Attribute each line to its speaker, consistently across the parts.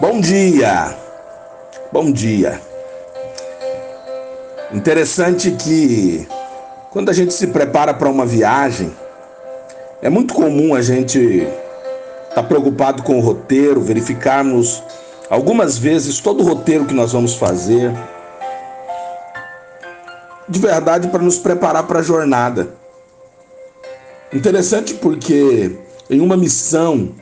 Speaker 1: Bom dia, bom dia. Interessante que quando a gente se prepara para uma viagem, é muito comum a gente estar tá preocupado com o roteiro, verificarmos algumas vezes todo o roteiro que nós vamos fazer, de verdade para nos preparar para a jornada. Interessante porque em uma missão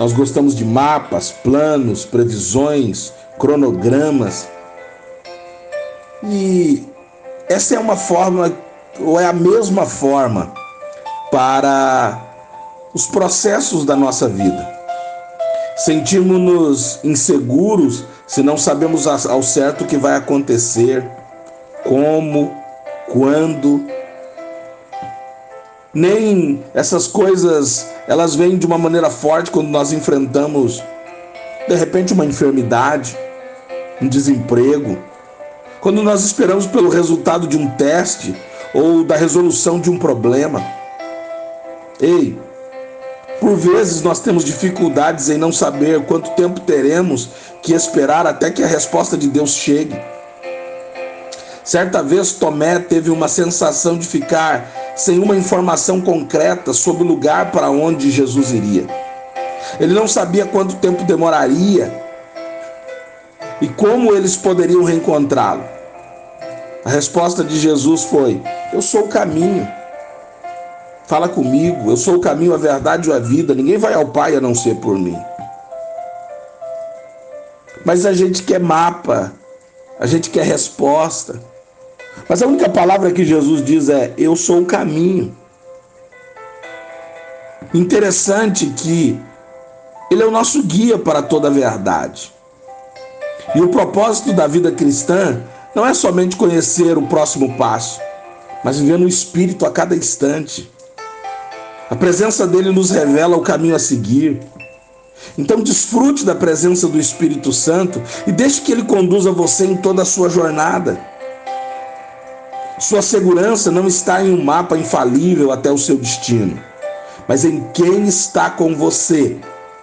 Speaker 1: nós gostamos de mapas, planos, previsões, cronogramas. E essa é uma forma, ou é a mesma forma, para os processos da nossa vida. Sentimos-nos inseguros se não sabemos ao certo o que vai acontecer, como, quando, nem essas coisas elas vêm de uma maneira forte quando nós enfrentamos de repente uma enfermidade, um desemprego, quando nós esperamos pelo resultado de um teste ou da resolução de um problema. Ei, por vezes nós temos dificuldades em não saber quanto tempo teremos que esperar até que a resposta de Deus chegue. Certa vez Tomé teve uma sensação de ficar sem uma informação concreta sobre o lugar para onde Jesus iria. Ele não sabia quanto tempo demoraria e como eles poderiam reencontrá-lo. A resposta de Jesus foi: Eu sou o caminho. Fala comigo, eu sou o caminho, a verdade e a vida. Ninguém vai ao Pai a não ser por mim. Mas a gente quer mapa, a gente quer resposta. Mas a única palavra que Jesus diz é: Eu sou o caminho. Interessante que Ele é o nosso guia para toda a verdade. E o propósito da vida cristã não é somente conhecer o próximo passo, mas viver no Espírito a cada instante. A presença dele nos revela o caminho a seguir. Então desfrute da presença do Espírito Santo e deixe que ele conduza você em toda a sua jornada. Sua segurança não está em um mapa infalível até o seu destino, mas em quem está com você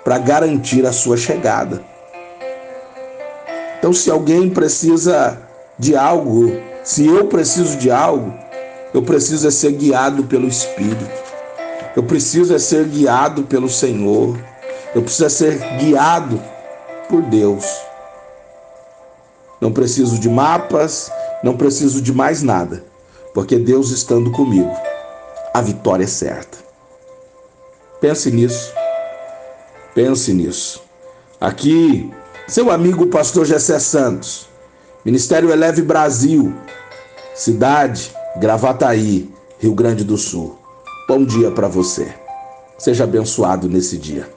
Speaker 1: para garantir a sua chegada. Então, se alguém precisa de algo, se eu preciso de algo, eu preciso é ser guiado pelo Espírito. Eu preciso é ser guiado pelo Senhor. Eu preciso é ser guiado por Deus. Não preciso de mapas, não preciso de mais nada, porque Deus estando comigo, a vitória é certa. Pense nisso. Pense nisso. Aqui, seu amigo pastor Gessé Santos, Ministério Eleve Brasil, cidade Gravataí, Rio Grande do Sul. Bom dia para você. Seja abençoado nesse dia.